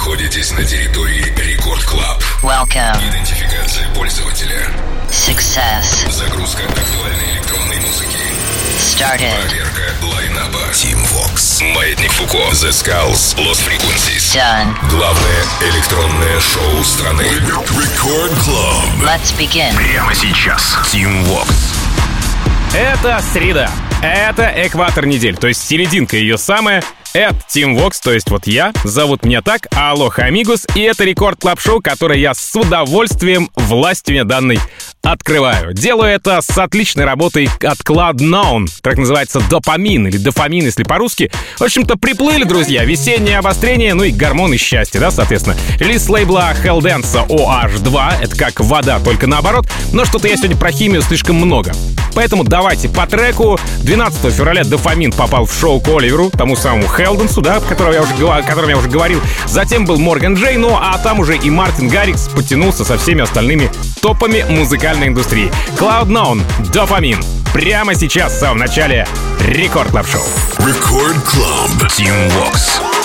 находитесь на территории Record Club. Welcome. Идентификация пользователя. Success. Загрузка актуальной электронной музыки. Started. Проверка лайнапа. Tim Vox. Маятник Фуко. The Skulls. Lost Frequencies. Done. Главное электронное шоу страны. Record Club. Let's begin. Прямо сейчас. Tim Vox. Это среда. Это экватор недель, то есть серединка ее самая. Это Tim Vox, то есть вот я, зовут меня так, Aloha amigos, и это Record Club Шоу, которое я с удовольствием властью данной открываю. Делаю это с отличной работой от CloudNone. Трек называется «Dopamine» или «Дофамин», если по-русски. В общем-то, приплыли, друзья, весеннее обострение, ну и гормоны счастья, да, соответственно. Релиз лейбла Heldens OH2, это как вода, только наоборот, но что-то я сегодня про химию слишком много. Поэтому давайте по треку. 12 февраля «Дофамин» попал в шоу к Оливеру, тому самому Хелденсу, да, о котором я уже, о котором я уже говорил. Затем был Морган Пейдж, ну а там уже и Мартин Гаррикс подтянулся со всеми остальными топами музыкальной индустрии. CloudNone, Дофамин. Прямо сейчас, в самом начале, Record Club Шоу. Record Club. Tim Vox.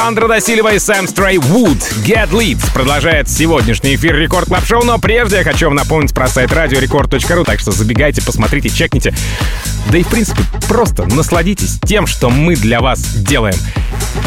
Леандро Да Силва и Сэм Стрей Вуд Get Lit продолжает сегодняшний эфир Record Club Шоу, но прежде я хочу вам напомнить про сайт радиорекорд.ру, так что забегайте, посмотрите, чекните. Да и в принципе просто насладитесь тем, что мы для вас делаем.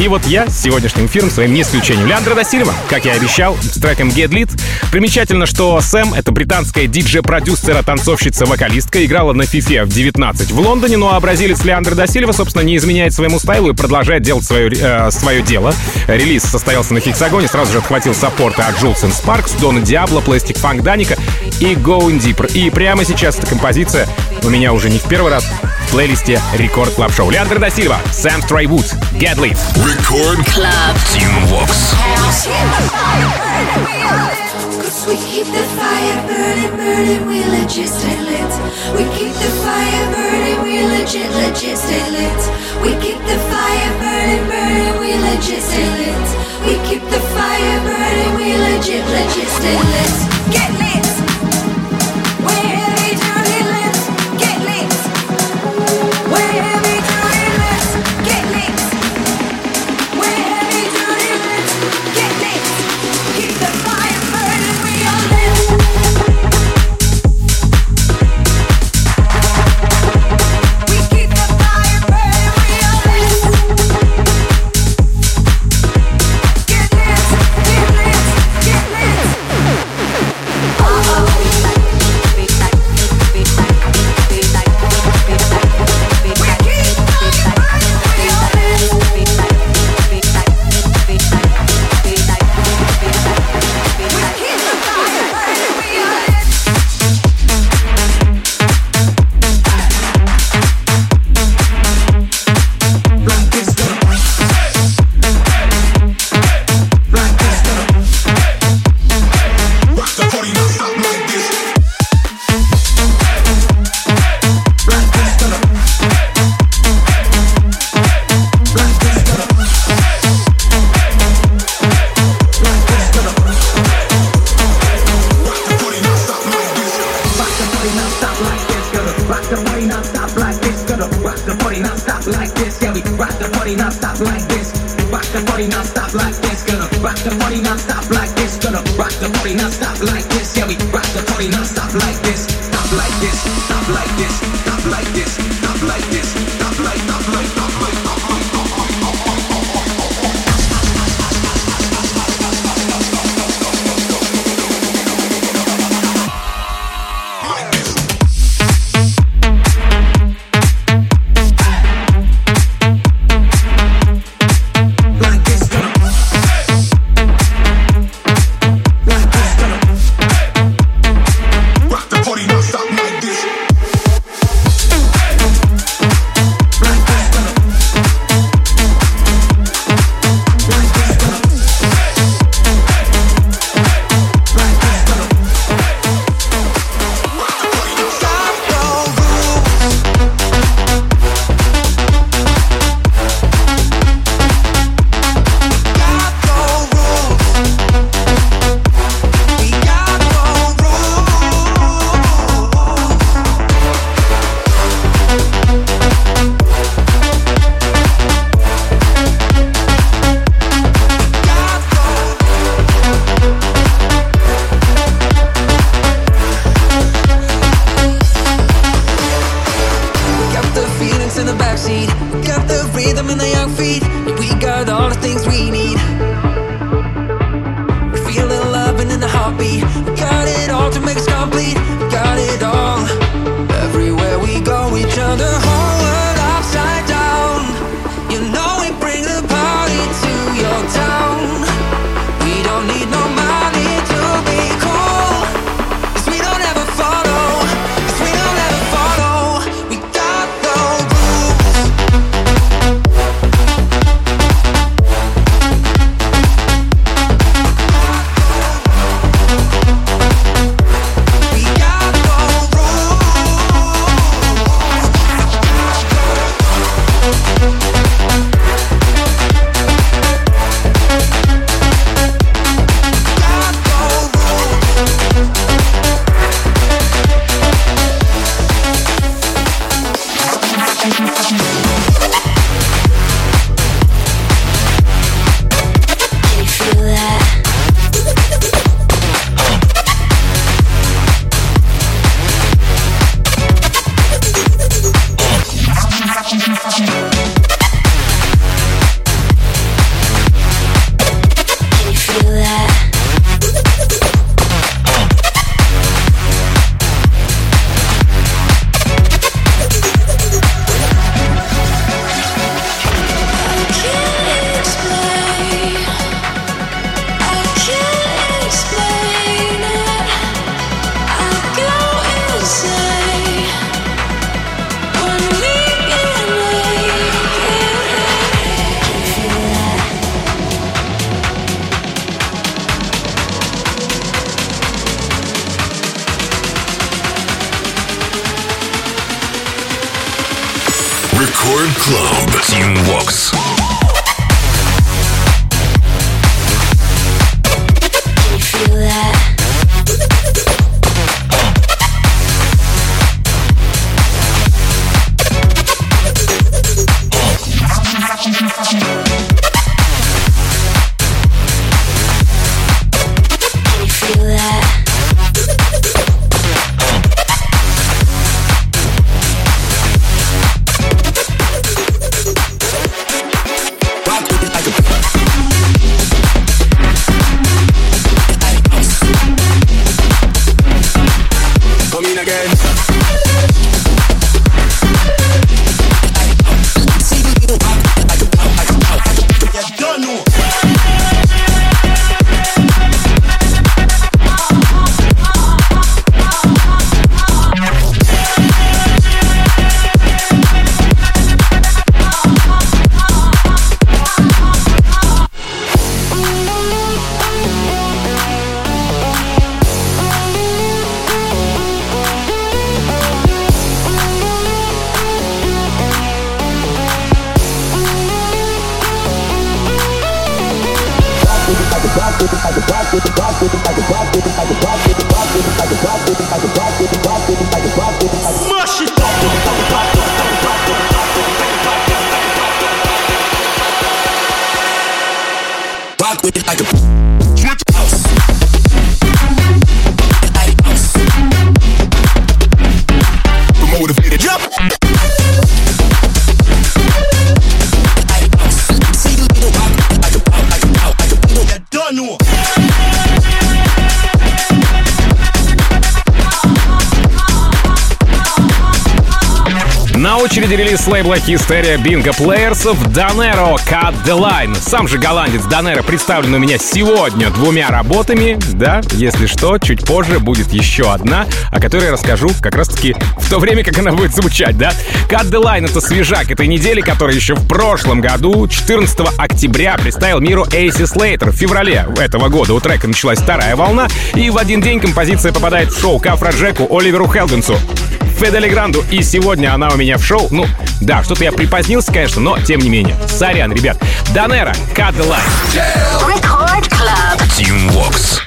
И вот я с сегодняшним эфиром своим не исключением. Леандро Да Силва, как я обещал, с треком Get Lit. Примечательно, что Сэм — это британская диджей-продюсера, танцовщица, вокалистка, играла на FIFA в 19 в Лондоне, ну а бразилец Леандро Да Силва, собственно, не изменяет своему style у и продолжает делать свое, э, свое дело. Релиз состоялся на Hexagon е, сразу же отхватил support ы от Jewelz & Sparks, Дона Диабло, Plastik Funk, Dannic а и Going Deeper. И прямо сейчас эта композиция у меня уже не в первый раз в плейлисте Рекорд Клаб Шоу. Леандро Досилва, Сэм Стрейвуд, Get Lit. Record Club. Team Vox. Cause we keep the fire burning, burning, we legit stay lit. We keep the fire burning, we legit, legit stay lit. We keep the fire burning, burning, we legit stay lit. We keep the fire burning, we legit, legit stay lit. Get lit. Team Vox. Очереди релиз лейбла Hysteria Bingo Playersов Donero Cut the Line. Сам же голландец Donero представлен у меня сегодня двумя работами. Да, если что, чуть позже будет еще одна, о которой я расскажу как раз-таки в то время, как она будет звучать, да? Cut the Line — это свежак этой недели, который еще в прошлом году, 14 октября, представил миру Эйси Слейтер. В феврале этого года у трека началась вторая волна, и в один день композиция попадает в шоу Кафра Джеку Оливеру Хелгенсу. Федели Гранду. И сегодня она у меня в шоу. Ну, да, что-то я припозднился, конечно, но тем не менее. Сорян, ребят. Данера, Cut the Line. Record Club. Team Vox.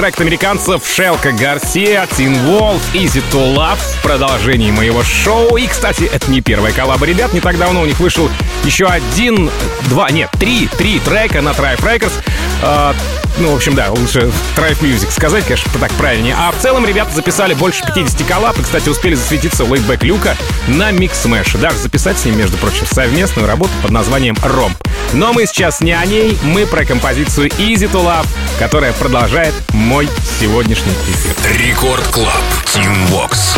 Трек американцев Shelco Garcia, Teenwolf, Easy to Love в продолжении моего шоу. И, кстати, это не первая коллаба ребят. Не так давно у них вышел еще один, два, нет, три, три трека на Tribe Records. Uh, ну, в общем, да, лучше Tribe Music сказать, конечно, так правильнее. А в целом ребята записали больше 50 коллаб и, кстати, успели засветиться у Laidback Luke а на Mixmash. Даже записать с ним, между прочим, совместную работу под названием «Ромб». Но мы сейчас не о ней, мы про композицию Easy to Love, которая продолжает мой сегодняшний эфир. Record Club. Tim Vox.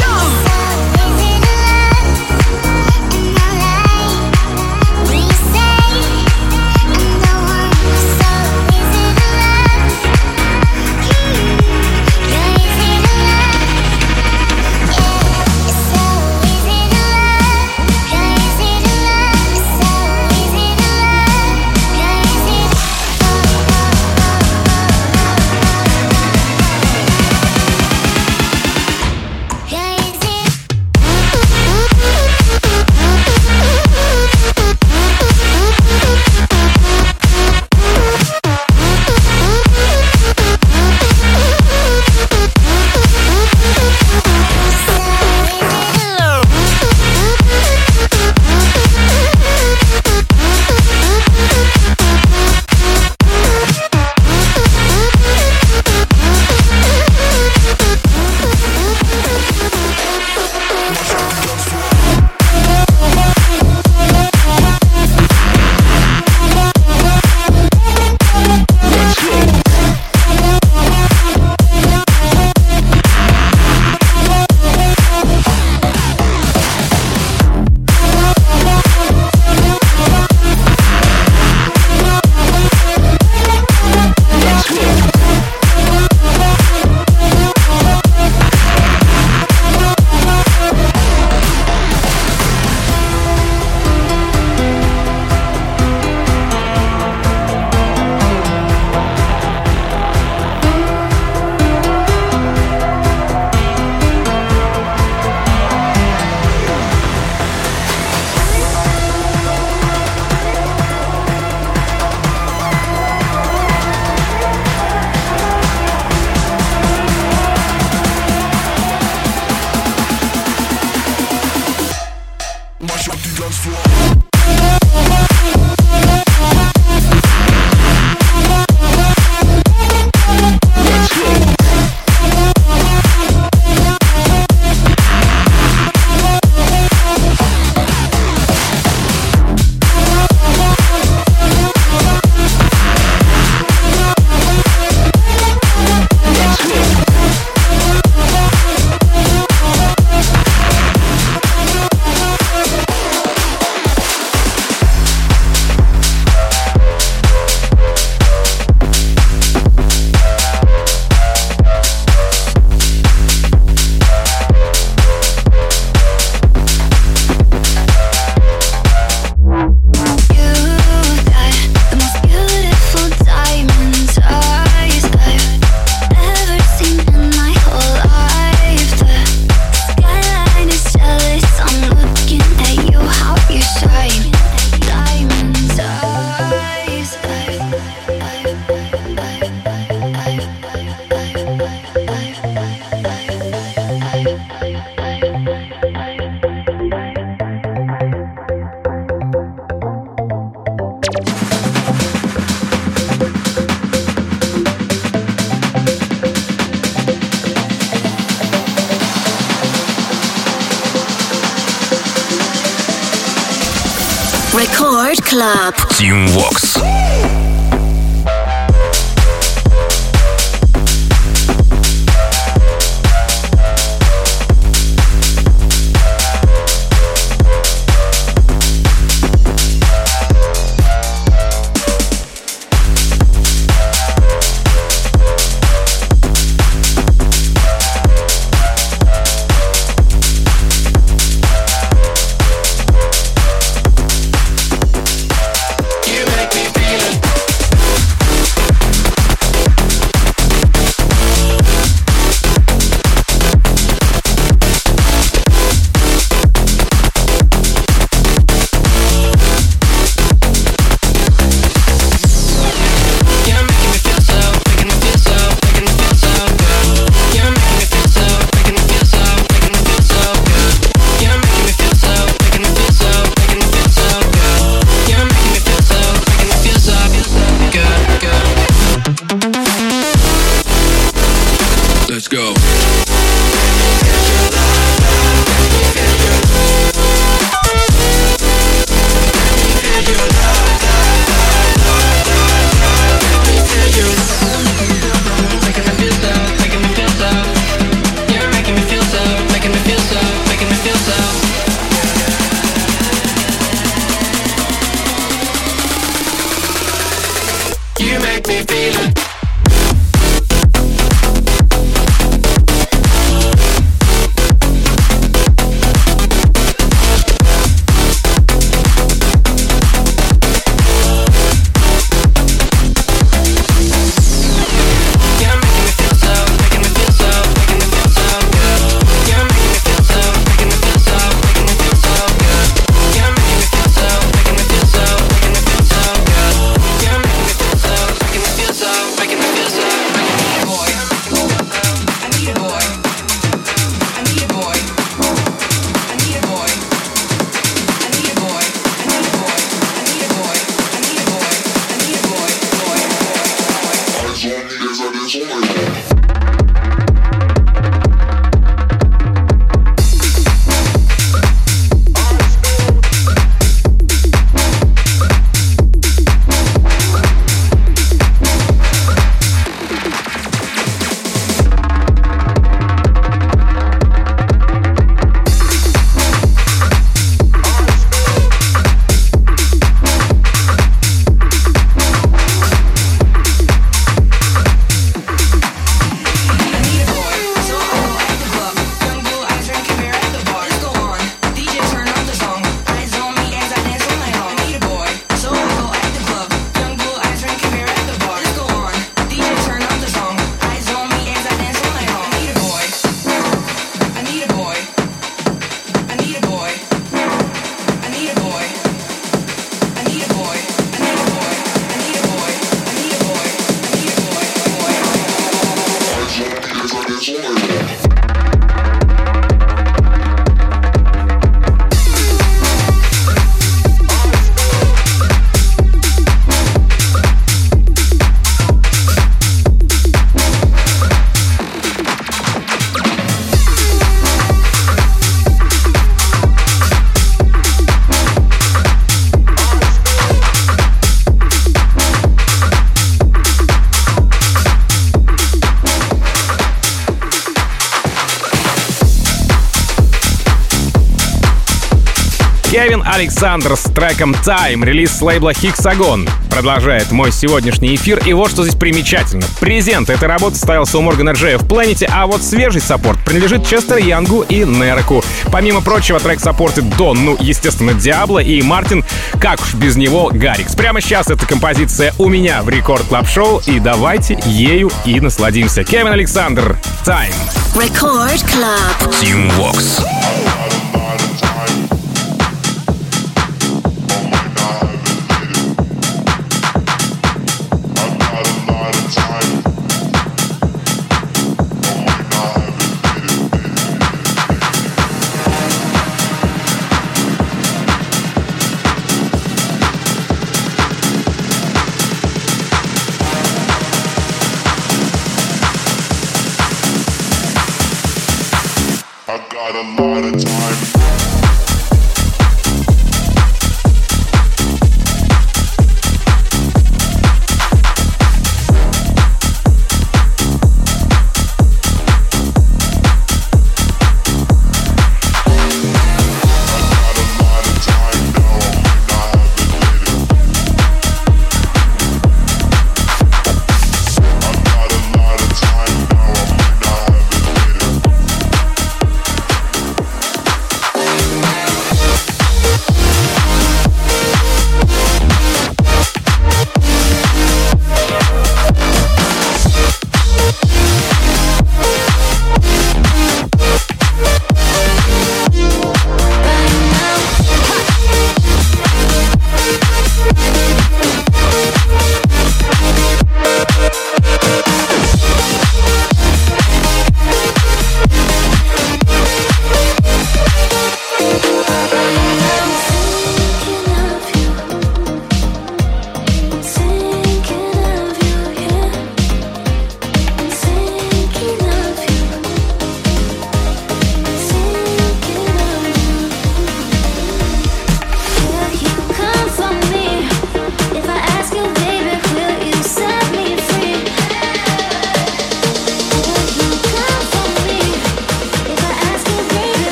Александр с треком Time, релиз с лейбла Hexagon. Продолжает мой сегодняшний эфир, и вот что здесь примечательно. Презент этой работы ставился у Моргана Джея в Planet, а вот свежий support принадлежит Честер Янгу и Нереку. Помимо прочего, трек саппортит Дон, ну, естественно, Диабло и Мартин, как уж без него Гарикс. Прямо сейчас эта композиция у меня в Record Club Show, и давайте ею и насладимся. Кевин Александр, Time. Record Club. Team Vox.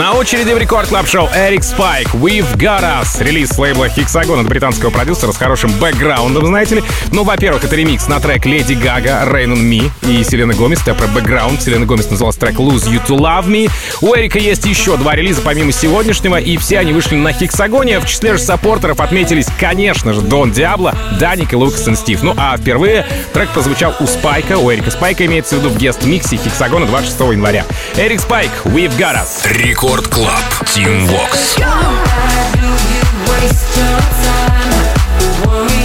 На очереди в Record Club Show Эрик Спайк We've Got Us. Релиз лейбла Hexagon от британского продюсера с хорошим бэкграундом, знаете ли. Ну, во-первых, это ремикс на трек Леди Гага, Rain on Me и Селена Гомес. Это про бэкграунд. Селена Гомес называлась трек Lose You to Love Me. У Эрика есть еще два релиза помимо сегодняшнего, и все они вышли на Хексагоне. В числе же саппортеров отметились, конечно же, Дон Диабло, Даник и Лукас и Стив. Ну, а впервые трек прозвучал у Спайка, у Эрика Спайка имеется в виду в guest-миксе Хексагона 26 января. Эрик Спайк, We've Got Us. Рекорд Клаб. Тим Вокс. You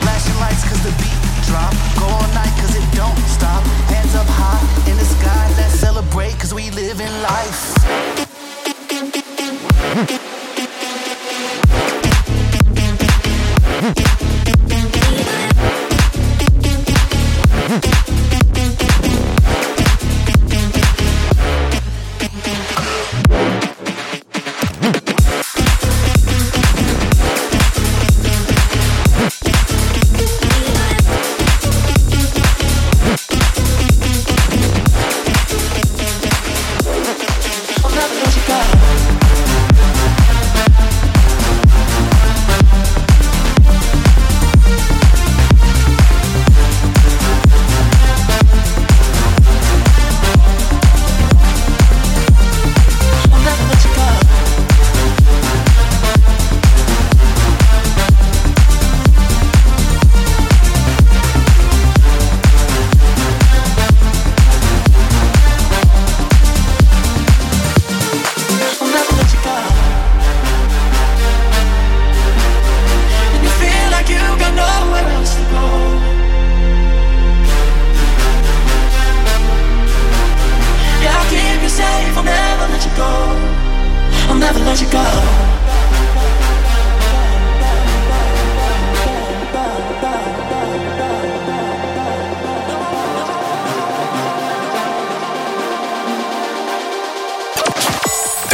Flashing lights cause the beat drop. Go all it don't stop. Hands up high in the sky, cause we live in life.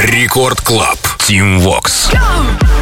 Рекорд Клаб. Тим Вокс. Go!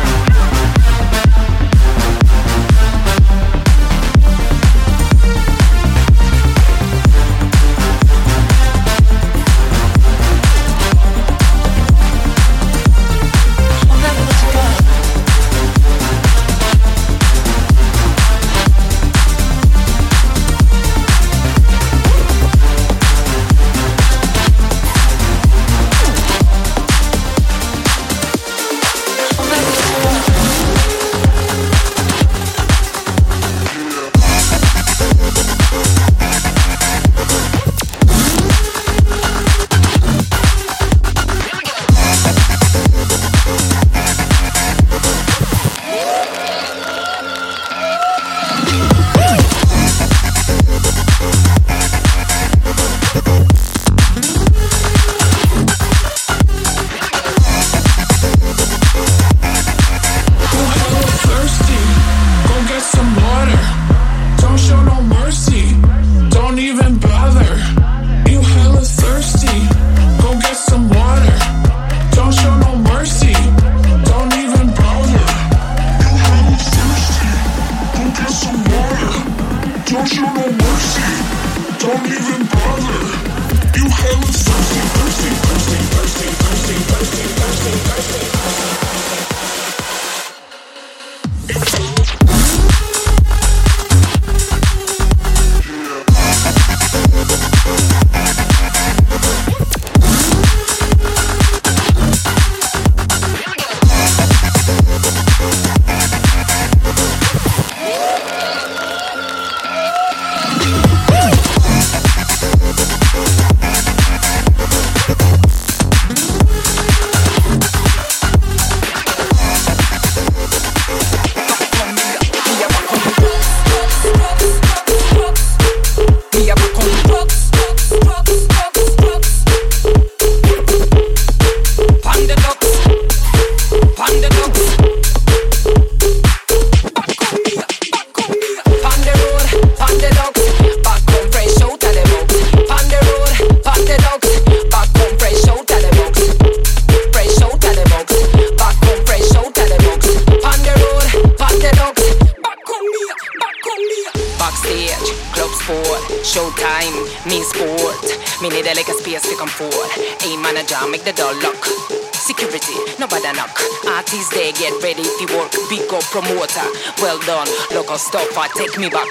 Take me back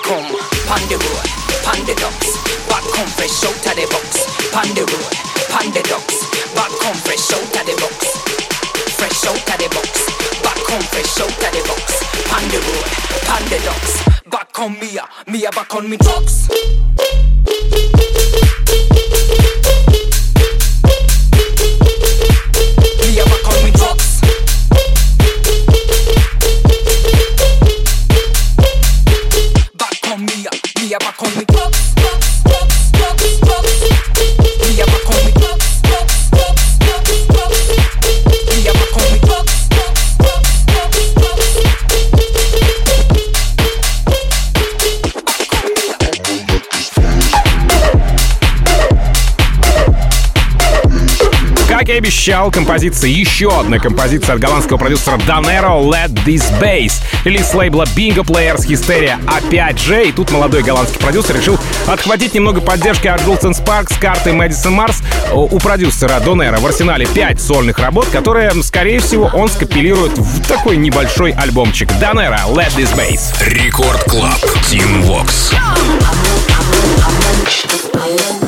и обещал, композиция, еще одна композиция от голландского продюсера Danero Let This Bass. Релиз лейбла Bingo Players Hysteria опять же. И тут молодой голландский продюсер решил отхватить немного поддержки от Jules Sparks, карты Madison Mars. У продюсера Донера в арсенале 5 сольных работ, которые, скорее всего, он скопилирует в такой небольшой альбомчик. Донера Let This Bass. Record Club. Тим Вокс. party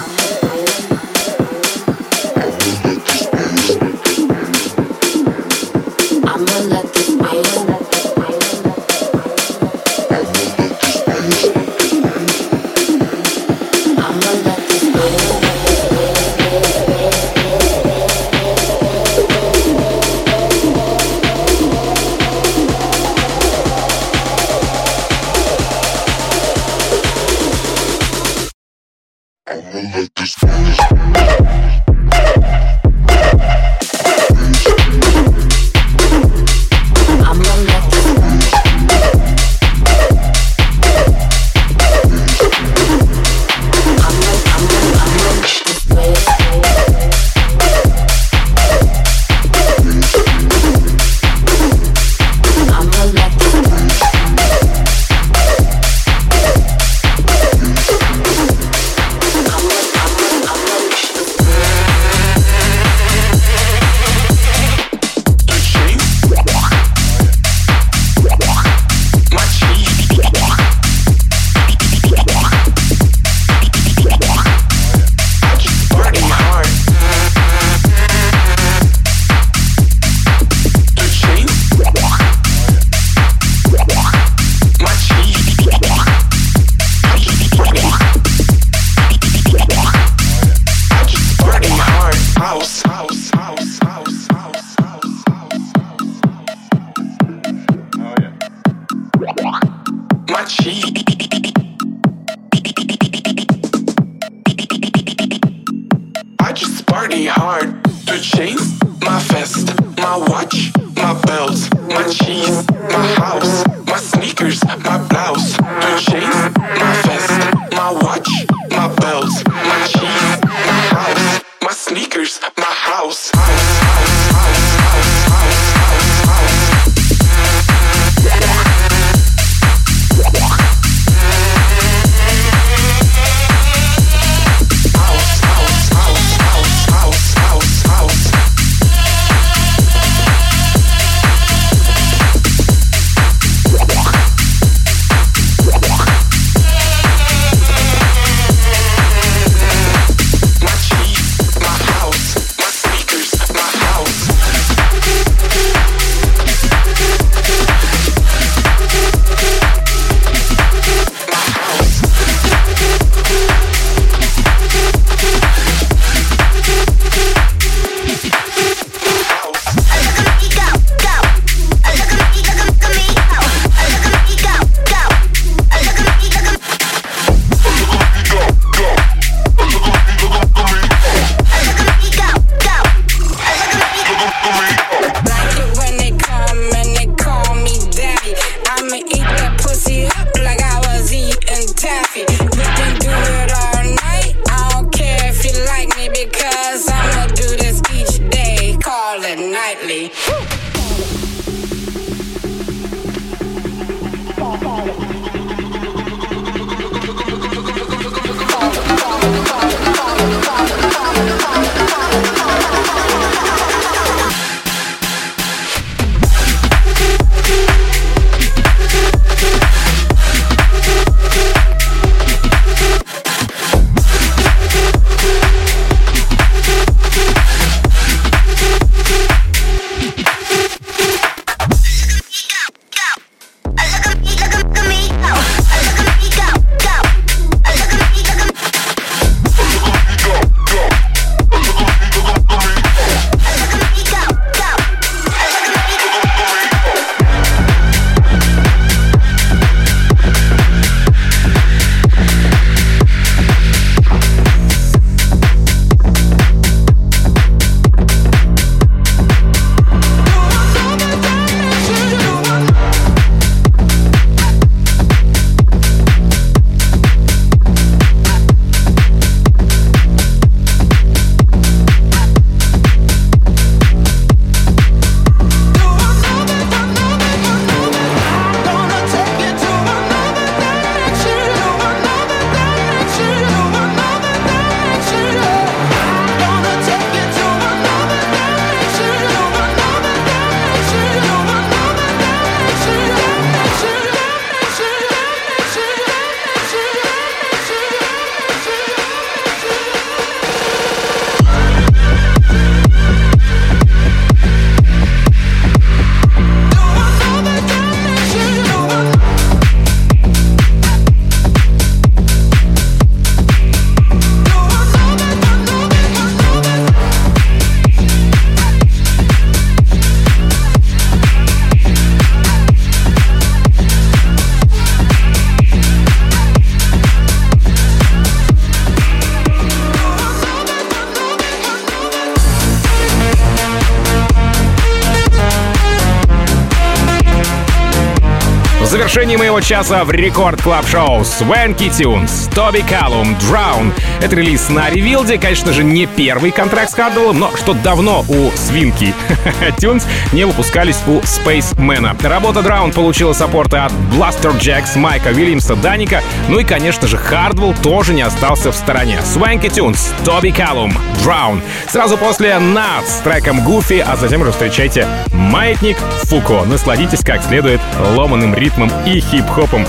завершении моего часа в рекорд клаб шоу Swanky Tunes, Тоби Калум, Drown. Это релиз на Ревилде, конечно же, не первый контракт с Хардвеллом, но что давно у Свинки Tunes не выпускались у Спейсмена. Работа Drown получила саппорты от Blaster Jacks, Майка Уильямса, Даника, ну и, конечно же, Хардвелл тоже не остался в стороне. Swanky Tunes, Тоби Калум, Drown. Сразу после Над с треком Goofy, а затем уже встречайте Маятник Фуко. Насладитесь как следует ломаным ритмом и хип-хопом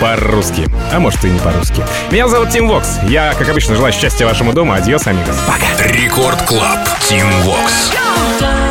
по-русски. А может и не по-русски. Меня зовут Тим Вокс. Я, как обычно, желаю счастья вашему дому. Adiós, amigos. Пока. Record Club. Тим Вокс. Don't,